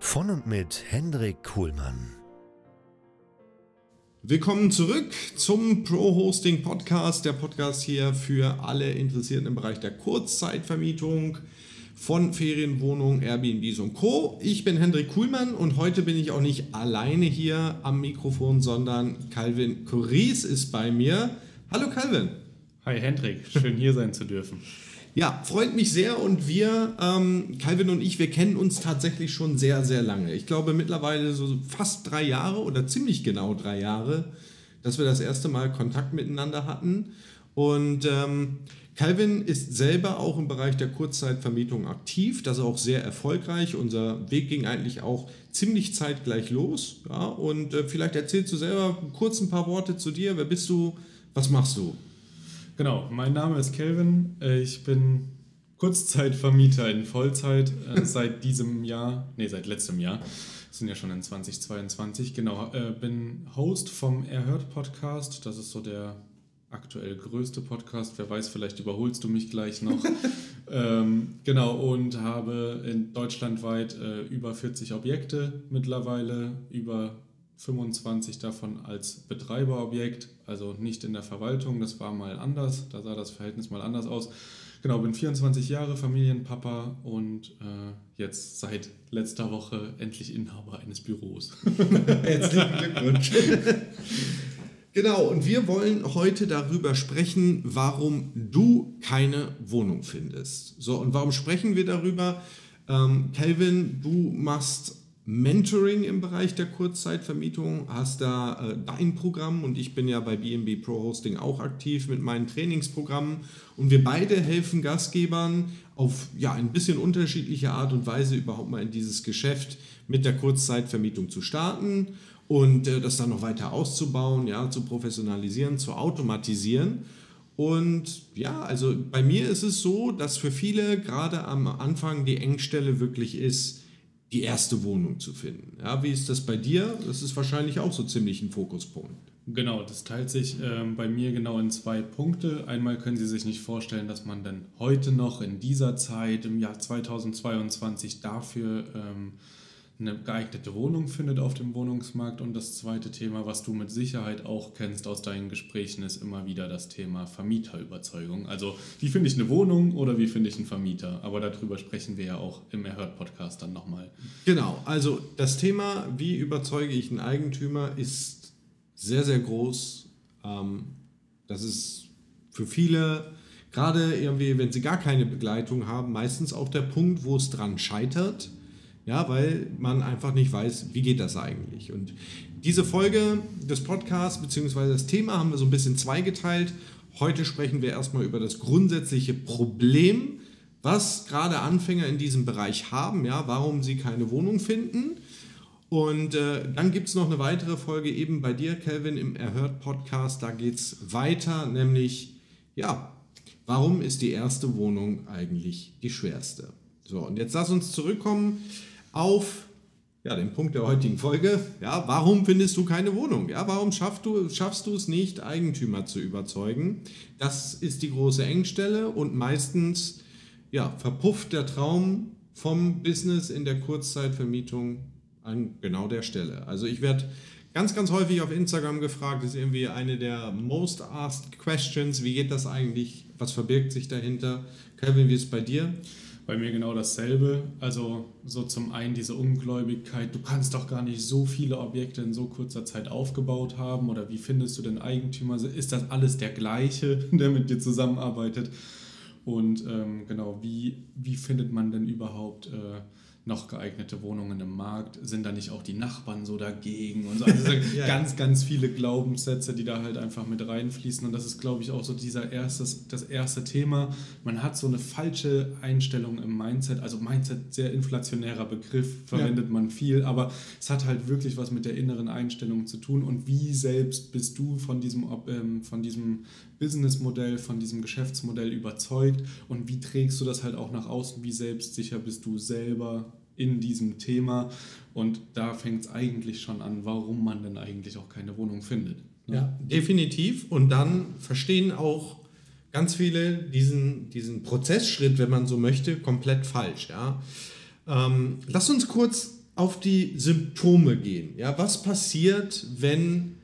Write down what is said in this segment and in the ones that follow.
Von und mit Hendrik Kuhlmann. Willkommen zurück zum Pro Hosting Podcast, der Podcast hier für alle Interessierten im Bereich der Kurzzeitvermietung von Ferienwohnungen, Airbnbs und Co. Ich bin Hendrik Kuhlmann und heute bin ich auch nicht alleine hier am Mikrofon, sondern Calvin Curies ist bei mir. Hallo Calvin. Hi Hendrik, schön hier sein zu dürfen. Ja, freut mich sehr und wir, ähm, Calvin und ich, wir kennen uns tatsächlich schon sehr, sehr lange. Ich glaube mittlerweile so fast drei Jahre oder ziemlich genau drei Jahre, dass wir das erste Mal Kontakt miteinander hatten. Und ähm, Calvin ist selber auch im Bereich der Kurzzeitvermietung aktiv, das ist auch sehr erfolgreich. Unser Weg ging eigentlich auch ziemlich zeitgleich los. Ja? Und äh, vielleicht erzählst du selber kurz ein paar Worte zu dir. Wer bist du? Was machst du? Genau, mein Name ist Kelvin. Äh, ich bin Kurzzeitvermieter in Vollzeit äh, seit diesem Jahr, nee, seit letztem Jahr. Wir sind ja schon in 2022. Genau, äh, bin Host vom Erhört Podcast. Das ist so der aktuell größte Podcast. Wer weiß, vielleicht überholst du mich gleich noch. ähm, genau, und habe in deutschlandweit äh, über 40 Objekte mittlerweile, über 25 davon als Betreiberobjekt, also nicht in der Verwaltung, das war mal anders, da sah das Verhältnis mal anders aus. Genau, bin 24 Jahre Familienpapa und äh, jetzt seit letzter Woche endlich Inhaber eines Büros. Herzlichen Glückwunsch. genau, und wir wollen heute darüber sprechen, warum du keine Wohnung findest. So, und warum sprechen wir darüber? Ähm, Kelvin, du machst Mentoring im Bereich der Kurzzeitvermietung, hast da äh, dein Programm? Und ich bin ja bei BNB Pro Hosting auch aktiv mit meinen Trainingsprogrammen. Und wir beide helfen Gastgebern auf ja, ein bisschen unterschiedliche Art und Weise überhaupt mal in dieses Geschäft mit der Kurzzeitvermietung zu starten und äh, das dann noch weiter auszubauen, ja, zu professionalisieren, zu automatisieren. Und ja, also bei mir ist es so, dass für viele gerade am Anfang die Engstelle wirklich ist, die erste Wohnung zu finden. Ja, wie ist das bei dir? Das ist wahrscheinlich auch so ziemlich ein Fokuspunkt. Genau, das teilt sich ähm, bei mir genau in zwei Punkte. Einmal können Sie sich nicht vorstellen, dass man dann heute noch in dieser Zeit, im Jahr 2022, dafür ähm, eine geeignete Wohnung findet auf dem Wohnungsmarkt. Und das zweite Thema, was du mit Sicherheit auch kennst aus deinen Gesprächen, ist immer wieder das Thema Vermieterüberzeugung. Also wie finde ich eine Wohnung oder wie finde ich einen Vermieter? Aber darüber sprechen wir ja auch im Erhört-Podcast dann nochmal. Genau, also das Thema, wie überzeuge ich einen Eigentümer, ist sehr, sehr groß. Ähm, das ist für viele gerade irgendwie, wenn sie gar keine Begleitung haben, meistens auch der Punkt, wo es dran scheitert ja, weil man einfach nicht weiß, wie geht das eigentlich. Und diese Folge des Podcasts bzw. das Thema haben wir so ein bisschen zweigeteilt. Heute sprechen wir erstmal über das grundsätzliche Problem, was gerade Anfänger in diesem Bereich haben, ja, warum sie keine Wohnung finden. Und äh, dann gibt es noch eine weitere Folge eben bei dir, Kelvin, im Erhört-Podcast. Da geht es weiter, nämlich, ja, warum ist die erste Wohnung eigentlich die schwerste? So, und jetzt lass uns zurückkommen auf ja, den Punkt der heutigen Folge. Ja, warum findest du keine Wohnung? Ja, warum schaffst du, schaffst du es nicht, Eigentümer zu überzeugen? Das ist die große Engstelle und meistens ja, verpufft der Traum vom Business in der Kurzzeitvermietung an genau der Stelle. Also ich werde ganz, ganz häufig auf Instagram gefragt, das ist irgendwie eine der most asked questions. Wie geht das eigentlich? Was verbirgt sich dahinter? Kevin, wie ist es bei dir? Bei mir genau dasselbe. Also so zum einen diese Ungläubigkeit, du kannst doch gar nicht so viele Objekte in so kurzer Zeit aufgebaut haben oder wie findest du den Eigentümer? Ist das alles der gleiche, der mit dir zusammenarbeitet? Und ähm, genau, wie, wie findet man denn überhaupt äh, noch geeignete Wohnungen im Markt? Sind da nicht auch die Nachbarn so dagegen? Und so. Also ja. ganz, ganz viele Glaubenssätze, die da halt einfach mit reinfließen. Und das ist, glaube ich, auch so dieser erstes, das erste Thema. Man hat so eine falsche Einstellung im Mindset. Also Mindset, sehr inflationärer Begriff, verwendet ja. man viel, aber es hat halt wirklich was mit der inneren Einstellung zu tun. Und wie selbst bist du von diesem, ähm, von diesem Businessmodell, von diesem Geschäftsmodell überzeugt? Und wie trägst du das halt auch nach außen? Wie selbstsicher bist du selber in diesem Thema. Und da fängt es eigentlich schon an, warum man denn eigentlich auch keine Wohnung findet. Ne? Ja, definitiv. Und dann verstehen auch ganz viele diesen, diesen Prozessschritt, wenn man so möchte, komplett falsch. Ja? Ähm, lass uns kurz auf die Symptome gehen. Ja? Was passiert, wenn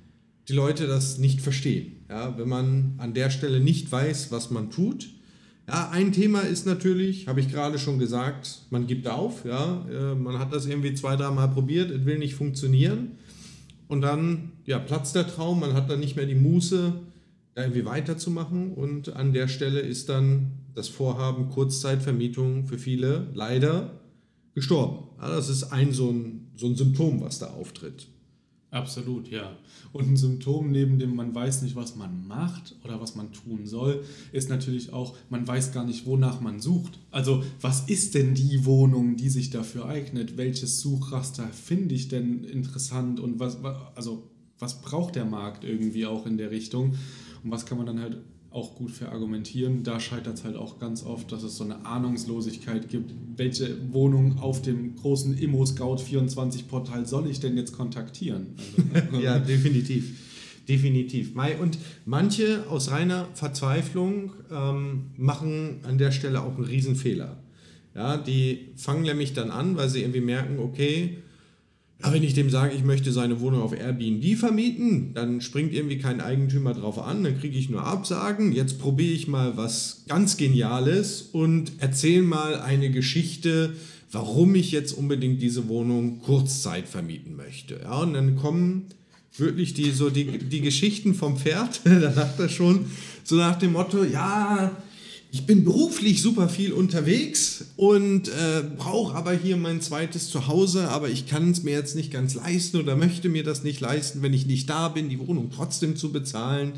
die Leute das nicht verstehen? Ja? Wenn man an der Stelle nicht weiß, was man tut ja, ein Thema ist natürlich, habe ich gerade schon gesagt, man gibt auf. Ja, äh, man hat das irgendwie zwei, dreimal probiert, es will nicht funktionieren. Und dann ja, platzt der Traum, man hat dann nicht mehr die Muße, da irgendwie weiterzumachen. Und an der Stelle ist dann das Vorhaben Kurzzeitvermietung für viele leider gestorben. Ja, das ist ein so, ein so ein Symptom, was da auftritt. Absolut, ja. Und ein Symptom, neben dem man weiß nicht, was man macht oder was man tun soll, ist natürlich auch, man weiß gar nicht, wonach man sucht. Also, was ist denn die Wohnung, die sich dafür eignet? Welches Suchraster finde ich denn interessant und was, also, was braucht der Markt irgendwie auch in der Richtung? Und was kann man dann halt auch gut verargumentieren. Da scheitert es halt auch ganz oft, dass es so eine Ahnungslosigkeit gibt. Welche Wohnung auf dem großen Immo-Scout24-Portal soll ich denn jetzt kontaktieren? Also, ja, definitiv. Definitiv. Und manche aus reiner Verzweiflung ähm, machen an der Stelle auch einen Riesenfehler. Ja, die fangen nämlich dann an, weil sie irgendwie merken, okay, aber wenn ich dem sage, ich möchte seine Wohnung auf Airbnb vermieten, dann springt irgendwie kein Eigentümer drauf an, dann kriege ich nur Absagen. Jetzt probiere ich mal was ganz Geniales und erzähle mal eine Geschichte, warum ich jetzt unbedingt diese Wohnung Kurzzeit vermieten möchte. Ja, und dann kommen wirklich die, so die, die Geschichten vom Pferd, da sagt er schon, so nach dem Motto, ja, ich bin beruflich super viel unterwegs und äh, brauche aber hier mein zweites Zuhause, aber ich kann es mir jetzt nicht ganz leisten oder möchte mir das nicht leisten, wenn ich nicht da bin, die Wohnung trotzdem zu bezahlen.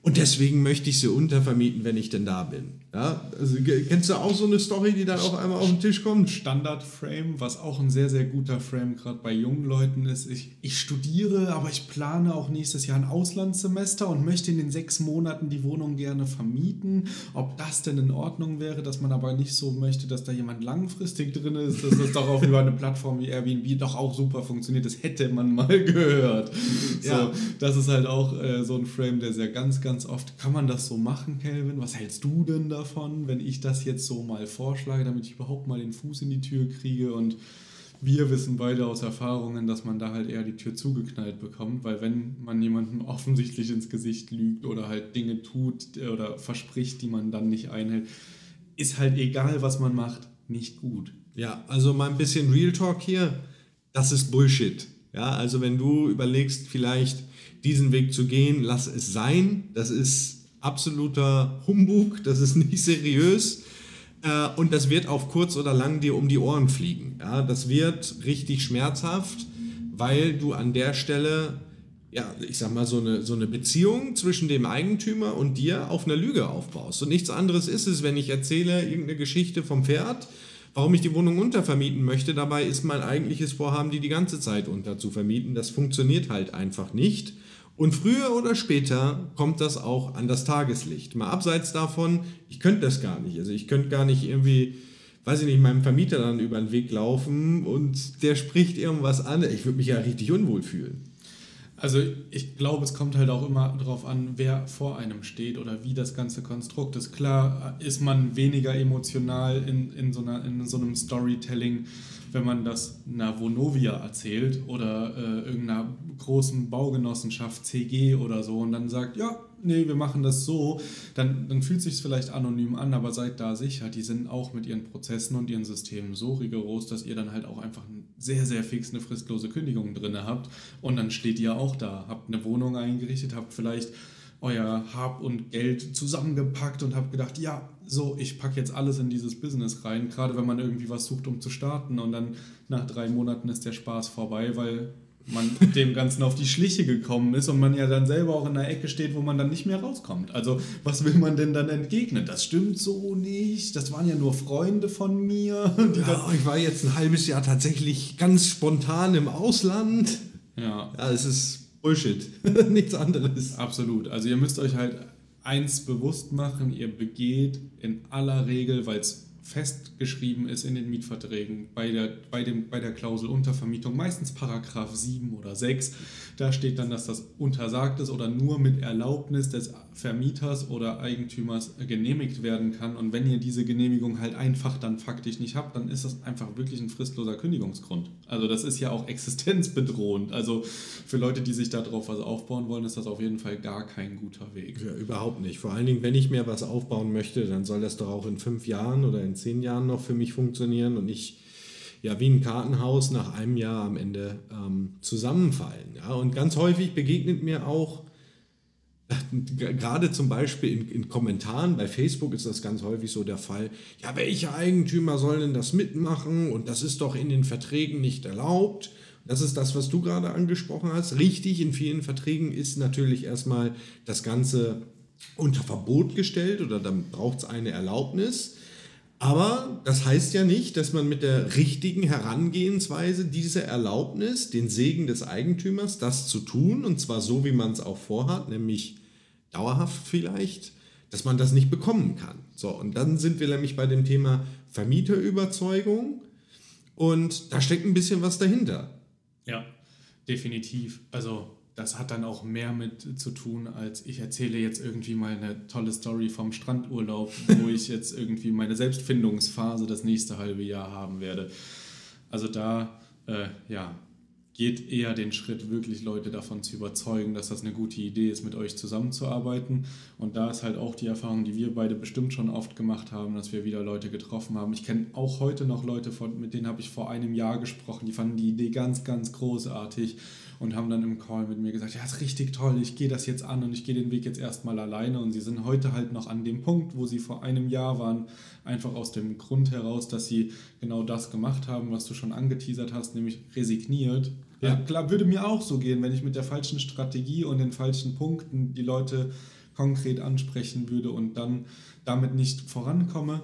Und deswegen möchte ich sie untervermieten, wenn ich denn da bin. Ja, also kennst du auch so eine Story, die dann auf einmal auf den Tisch kommt? Standard-Frame, was auch ein sehr, sehr guter Frame gerade bei jungen Leuten ist. Ich, ich studiere, aber ich plane auch nächstes Jahr ein Auslandssemester und möchte in den sechs Monaten die Wohnung gerne vermieten. Ob das denn in Ordnung wäre, dass man aber nicht so möchte, dass da jemand langfristig drin ist, dass das doch auf über eine Plattform wie Airbnb doch auch super funktioniert. Das hätte man mal gehört. So, ja. Das ist halt auch äh, so ein Frame, der sehr ganz, ganz oft, kann man das so machen, Kelvin? Was hältst du denn davon, wenn ich das jetzt so mal vorschlage, damit ich überhaupt mal den Fuß in die Tür kriege? Und wir wissen beide aus Erfahrungen, dass man da halt eher die Tür zugeknallt bekommt, weil wenn man jemandem offensichtlich ins Gesicht lügt oder halt Dinge tut oder verspricht, die man dann nicht einhält, ist halt egal, was man macht, nicht gut. Ja, also mal ein bisschen Real Talk hier. Das ist Bullshit. Ja, also wenn du überlegst, vielleicht diesen Weg zu gehen, lass es sein. Das ist absoluter Humbug, das ist nicht seriös. Äh, und das wird auf kurz oder lang dir um die Ohren fliegen. Ja, das wird richtig schmerzhaft, weil du an der Stelle, ja, ich sag mal, so eine, so eine Beziehung zwischen dem Eigentümer und dir auf einer Lüge aufbaust. Und nichts anderes ist es, wenn ich erzähle irgendeine Geschichte vom Pferd, warum ich die Wohnung untervermieten möchte. Dabei ist mein eigentliches Vorhaben, die die ganze Zeit unterzuvermieten. Das funktioniert halt einfach nicht. Und früher oder später kommt das auch an das Tageslicht. Mal abseits davon, ich könnte das gar nicht. Also ich könnte gar nicht irgendwie, weiß ich nicht, meinem Vermieter dann über den Weg laufen und der spricht irgendwas an. Ich würde mich ja richtig unwohl fühlen. Also ich glaube, es kommt halt auch immer darauf an, wer vor einem steht oder wie das ganze Konstrukt ist. Klar ist man weniger emotional in, in, so, einer, in so einem Storytelling wenn man das einer Vonovia erzählt oder äh, irgendeiner großen Baugenossenschaft CG oder so und dann sagt, ja, nee, wir machen das so, dann, dann fühlt sich vielleicht anonym an, aber seid da sicher, die sind auch mit ihren Prozessen und ihren Systemen so rigoros, dass ihr dann halt auch einfach sehr, sehr fix eine fristlose Kündigung drin habt und dann steht ihr auch da, habt eine Wohnung eingerichtet, habt vielleicht euer Hab und Geld zusammengepackt und habt gedacht, ja, so, ich packe jetzt alles in dieses Business rein, gerade wenn man irgendwie was sucht, um zu starten und dann nach drei Monaten ist der Spaß vorbei, weil man dem Ganzen auf die Schliche gekommen ist und man ja dann selber auch in der Ecke steht, wo man dann nicht mehr rauskommt. Also was will man denn dann entgegnen? Das stimmt so nicht. Das waren ja nur Freunde von mir. ja, ich war jetzt ein halbes Jahr tatsächlich ganz spontan im Ausland. Ja. Ja, es ist Bullshit. Nichts anderes. Absolut. Also ihr müsst euch halt eins bewusst machen, ihr begeht in aller Regel, weil es festgeschrieben ist in den Mietverträgen bei der, bei dem, bei der Klausel Untervermietung, meistens Paragraph 7 oder 6. Da steht dann, dass das untersagt ist oder nur mit Erlaubnis des Vermieters oder Eigentümers genehmigt werden kann. Und wenn ihr diese Genehmigung halt einfach dann faktisch nicht habt, dann ist das einfach wirklich ein fristloser Kündigungsgrund. Also das ist ja auch existenzbedrohend. Also für Leute, die sich darauf was aufbauen wollen, ist das auf jeden Fall gar kein guter Weg. Ja, überhaupt nicht. Vor allen Dingen, wenn ich mir was aufbauen möchte, dann soll das doch auch in fünf Jahren oder in in zehn Jahren noch für mich funktionieren und nicht ja, wie ein Kartenhaus nach einem Jahr am Ende ähm, zusammenfallen. Ja? Und ganz häufig begegnet mir auch, gerade zum Beispiel in, in, Kommentaren bei Facebook ist das ganz häufig so der Fall, ja, welche Eigentümer sollen denn das mitmachen und das ist doch in den Verträgen nicht erlaubt. Das ist das, was du gerade angesprochen hast. Richtig, in vielen Verträgen ist natürlich erstmal das Ganze unter Verbot gestellt oder dann braucht es eine Erlaubnis. Aber das heißt ja nicht, dass man mit der richtigen Herangehensweise diese Erlaubnis, den Segen des Eigentümers, das zu tun, und zwar so, wie man es auch vorhat, nämlich dauerhaft vielleicht, dass man das nicht bekommen kann. So, und dann sind wir nämlich bei dem Thema Vermieterüberzeugung und da steckt ein bisschen was dahinter. Ja, definitiv. Also das hat dann auch mehr mit zu tun, als ich erzähle jetzt irgendwie mal eine tolle Story vom Strandurlaub, wo ich jetzt irgendwie meine Selbstfindungsphase das nächste halbe Jahr haben werde. Also da, äh, ja, geht eher den Schritt, wirklich Leute davon zu überzeugen, dass das eine gute Idee ist, mit euch zusammenzuarbeiten. Und da ist halt auch die Erfahrung, die wir beide bestimmt schon oft gemacht haben, dass wir wieder Leute getroffen haben. Ich kenne auch heute noch Leute, von, mit denen habe ich vor einem Jahr gesprochen, die fanden die Idee ganz, ganz großartig und haben dann im Call mit mir gesagt, ja, ist richtig toll, ich gehe das jetzt an und ich gehe den Weg jetzt erstmal alleine. Und sie sind heute halt noch an dem Punkt, wo sie vor einem Jahr waren, einfach aus dem Grund heraus, dass sie genau das gemacht haben, was du schon angeteasert hast, nämlich resigniert. Ja. klar, würde mir auch so gehen, wenn ich mit der falschen Strategie und den falschen Punkten die Leute konkret ansprechen würde und dann damit nicht vorankomme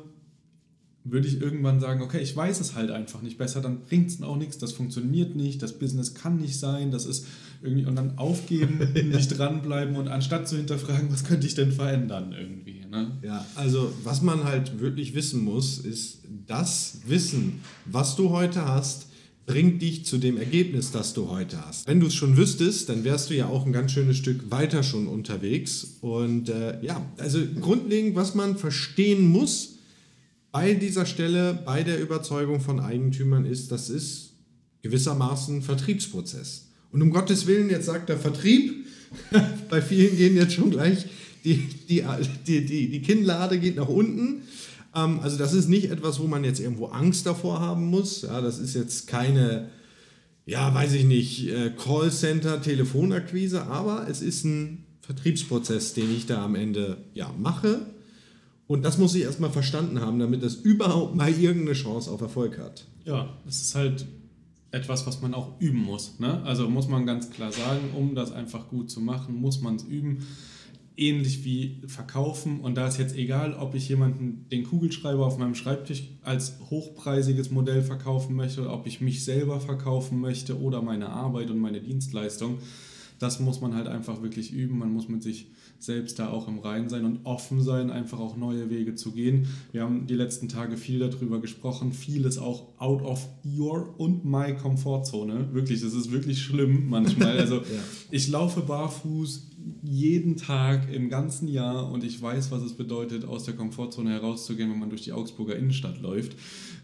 würde ich irgendwann sagen, okay, ich weiß es halt einfach nicht besser, dann bringt es auch nichts, das funktioniert nicht, das Business kann nicht sein, das ist irgendwie, und dann aufgeben, nicht dranbleiben und anstatt zu hinterfragen, was könnte ich denn verändern irgendwie. Ne? Ja, also was man halt wirklich wissen muss, ist, das Wissen, was du heute hast, bringt dich zu dem Ergebnis, das du heute hast. Wenn du es schon wüsstest, dann wärst du ja auch ein ganz schönes Stück weiter schon unterwegs. Und äh, ja, also grundlegend, was man verstehen muss, bei dieser Stelle, bei der Überzeugung von Eigentümern ist, das ist gewissermaßen Vertriebsprozess. Und um Gottes Willen, jetzt sagt der Vertrieb, bei vielen gehen jetzt schon gleich die, die, die, die, die Kinnlade geht nach unten. Ähm, also das ist nicht etwas, wo man jetzt irgendwo Angst davor haben muss. Ja, das ist jetzt keine, ja, weiß ich nicht, äh, Callcenter, Telefonakquise, aber es ist ein Vertriebsprozess, den ich da am Ende ja, mache und das muss ich erstmal verstanden haben, damit das überhaupt mal irgendeine Chance auf Erfolg hat. Ja, das ist halt etwas, was man auch üben muss. Ne? Also muss man ganz klar sagen, um das einfach gut zu machen, muss man es üben. Ähnlich wie verkaufen. Und da ist jetzt egal, ob ich jemanden den Kugelschreiber auf meinem Schreibtisch als hochpreisiges Modell verkaufen möchte, ob ich mich selber verkaufen möchte oder meine Arbeit und meine Dienstleistung. Das muss man halt einfach wirklich üben. Man muss mit sich selbst da auch im Rein sein und offen sein, einfach auch neue Wege zu gehen. Wir haben die letzten Tage viel darüber gesprochen, vieles auch out of your und my Komfortzone. Wirklich, das ist wirklich schlimm manchmal. Also ja. ich laufe barfuß jeden Tag im ganzen Jahr und ich weiß, was es bedeutet, aus der Komfortzone herauszugehen, wenn man durch die Augsburger Innenstadt läuft.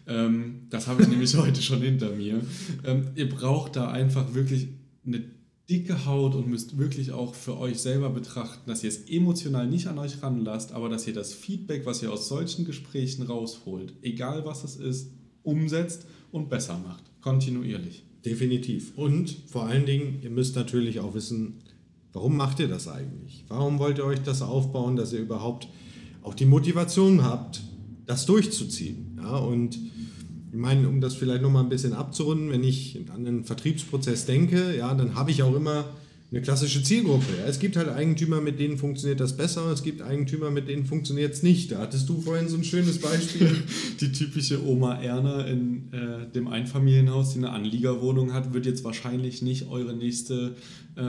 Ähm, das habe ich nämlich heute schon hinter mir. Ähm, ihr braucht da einfach wirklich eine dicke Haut und müsst wirklich auch für euch selber betrachten, dass ihr es emotional nicht an euch ranlasst, aber dass ihr das Feedback, was ihr aus solchen Gesprächen rausholt, egal was es ist, umsetzt und besser macht. Kontinuierlich. Definitiv. Und vor allen Dingen, ihr müsst natürlich auch wissen, warum macht ihr das eigentlich? Warum wollt ihr euch das aufbauen, dass ihr überhaupt auch die Motivation habt, das durchzuziehen? Ja, und ich meine, um das vielleicht nochmal ein bisschen abzurunden, wenn ich an einen Vertriebsprozess denke, ja, dann habe ich auch immer eine klassische Zielgruppe. Ja. Es gibt halt Eigentümer, mit denen funktioniert das besser, es gibt Eigentümer, mit denen funktioniert es nicht. Da hattest du vorhin so ein schönes Beispiel. Die typische Oma Erna in äh, dem Einfamilienhaus, die eine Anliegerwohnung hat, wird jetzt wahrscheinlich nicht eure nächste äh,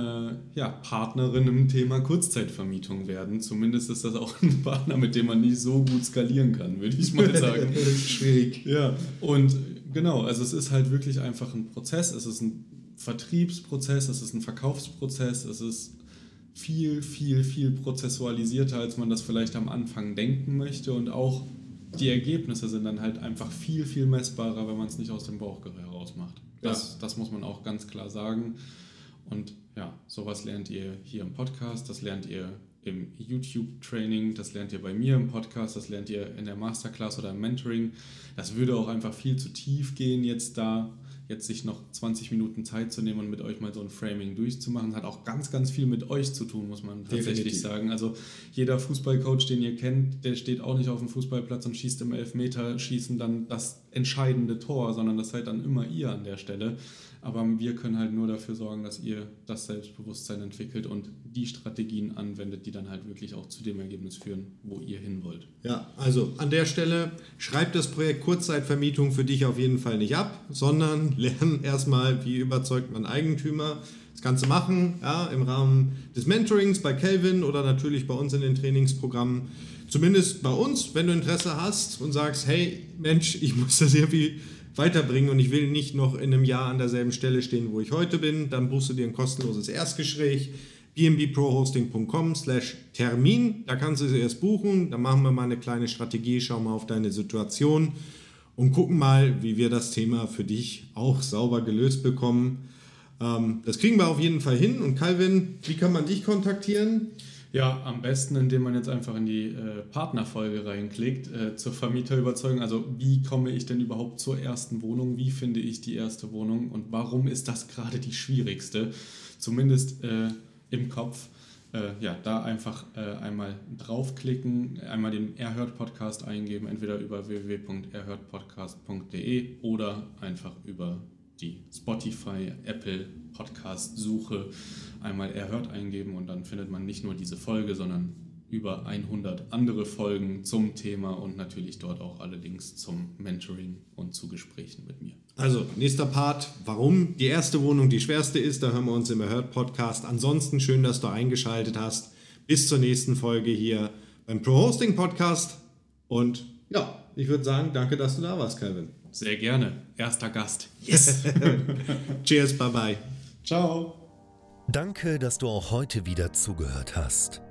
ja, Partnerin im Thema Kurzzeitvermietung werden. Zumindest ist das auch ein Partner, mit dem man nicht so gut skalieren kann, würde ich mal sagen. Schwierig. Ja, und genau, also es ist halt wirklich einfach ein Prozess, es ist ein Vertriebsprozess, es ist ein Verkaufsprozess, es ist viel, viel, viel prozessualisierter, als man das vielleicht am Anfang denken möchte und auch die Ergebnisse sind dann halt einfach viel, viel messbarer, wenn man es nicht aus dem Bauch heraus macht. Das, ja. das muss man auch ganz klar sagen. Und ja, sowas lernt ihr hier im Podcast, das lernt ihr im YouTube-Training, das lernt ihr bei mir im Podcast, das lernt ihr in der Masterclass oder im Mentoring. Das würde auch einfach viel zu tief gehen, jetzt da jetzt sich noch 20 Minuten Zeit zu nehmen und mit euch mal so ein Framing durchzumachen, hat auch ganz, ganz viel mit euch zu tun, muss man tatsächlich Definitiv. sagen. Also jeder Fußballcoach, den ihr kennt, der steht auch nicht auf dem Fußballplatz und schießt im Elfmeterschießen dann das entscheidende Tor, sondern das seid dann immer ihr an der Stelle. Aber wir können halt nur dafür sorgen, dass ihr das Selbstbewusstsein entwickelt und die Strategien anwendet, die dann halt wirklich auch zu dem Ergebnis führen, wo ihr hin wollt. Ja, also an der Stelle schreibt das Projekt Kurzzeitvermietung für dich auf jeden Fall nicht ab, sondern lern erstmal, wie überzeugt man Eigentümer. Das Ganze machen, ja, im Rahmen des Mentorings bei Kelvin oder natürlich bei uns in den Trainingsprogrammen. Zumindest bei uns, wenn du Interesse hast und sagst, hey Mensch, ich muss das irgendwie weiterbringen und ich will nicht noch in einem Jahr an derselben Stelle stehen, wo ich heute bin, dann buchst du dir ein kostenloses Erstgespräch bnbprohosting.com slash Termin. Da kannst du es erst buchen. Dann machen wir mal eine kleine Strategie, schauen mal auf deine Situation und gucken mal, wie wir das Thema für dich auch sauber gelöst bekommen. Ähm, das kriegen wir auf jeden Fall hin. Und Calvin, wie kann man dich kontaktieren? Ja, am besten, indem man jetzt einfach in die äh, Partnerfolge reinklickt, äh, zur Vermieterüberzeugung. Also wie komme ich denn überhaupt zur ersten Wohnung? Wie finde ich die erste Wohnung? Und warum ist das gerade die schwierigste? Zumindest äh, im Kopf. Äh, ja, da einfach äh, einmal draufklicken, einmal den Erhört-Podcast eingeben, entweder über www.erhörtpodcast.de oder einfach über die Spotify, Apple Podcast Suche einmal erhört eingeben und dann findet man nicht nur diese Folge, sondern über 100 andere Folgen zum Thema und natürlich dort auch alle Links zum Mentoring und zu Gesprächen mit mir. Also, nächster Part, warum die erste Wohnung die schwerste ist, da hören wir uns im Erhört Podcast. Ansonsten schön, dass du eingeschaltet hast. Bis zur nächsten Folge hier beim Pro Hosting Podcast und ja, ich würde sagen, danke, dass du da warst, Calvin. Sehr gerne. Erster Gast. Yes. Cheers, bye bye. Ciao. Danke, dass du auch heute wieder zugehört hast.